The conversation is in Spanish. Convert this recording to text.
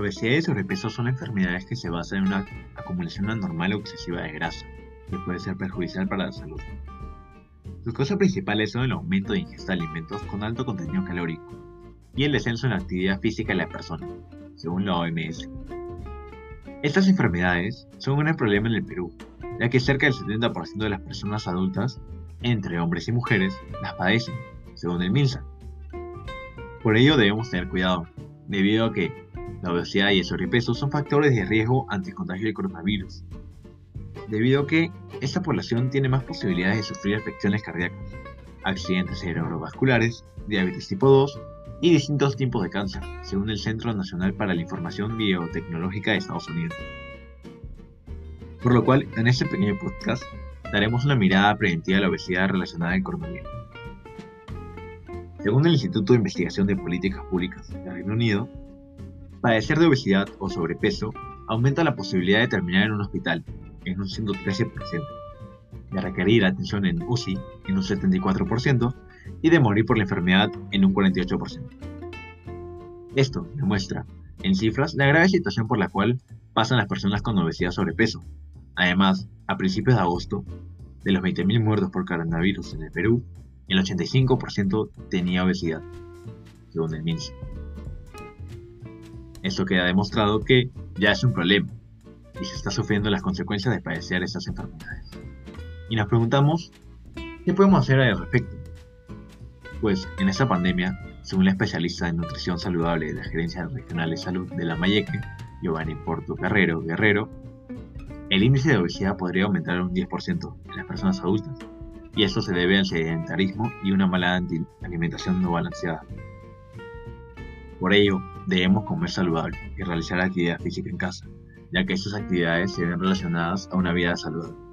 obesidad y sobrepeso son enfermedades que se basan en una acumulación anormal o excesiva de grasa, que puede ser perjudicial para la salud. Sus causas principales son el aumento de ingesta de alimentos con alto contenido calórico y el descenso en la actividad física de la persona, según la OMS. Estas enfermedades son un gran problema en el Perú, ya que cerca del 70% de las personas adultas, entre hombres y mujeres, las padecen, según el MINSA. Por ello debemos tener cuidado, debido a que la obesidad y el sobrepeso son factores de riesgo ante el contagio del coronavirus, debido a que esta población tiene más posibilidades de sufrir afecciones cardíacas, accidentes cerebrovasculares, diabetes tipo 2 y distintos tipos de cáncer, según el Centro Nacional para la Información Biotecnológica de Estados Unidos. Por lo cual, en este pequeño podcast, daremos una mirada preventiva a la obesidad relacionada al coronavirus. Según el Instituto de Investigación de Políticas Públicas del Reino Unido, padecer de obesidad o sobrepeso aumenta la posibilidad de terminar en un hospital en un 113%, de requerir atención en UCI en un 74% y de morir por la enfermedad en un 48%. Esto demuestra, en cifras, la grave situación por la cual pasan las personas con obesidad sobrepeso. Además, a principios de agosto, de los 20.000 muertos por coronavirus en el Perú, el 85% tenía obesidad, según el MINSA. Esto queda demostrado que ya es un problema y se está sufriendo las consecuencias de padecer estas enfermedades. Y nos preguntamos, ¿qué podemos hacer al respecto? Pues en esta pandemia, según la especialista en nutrición saludable de la Gerencia Regional de Salud de la Mayeque, Giovanni Porto Guerrero Guerrero, el índice de obesidad podría aumentar un 10% en las personas adultas, y esto se debe al sedentarismo y una mala alimentación no balanceada. Por ello, debemos comer saludable y realizar actividad física en casa, ya que estas actividades se ven relacionadas a una vida saludable.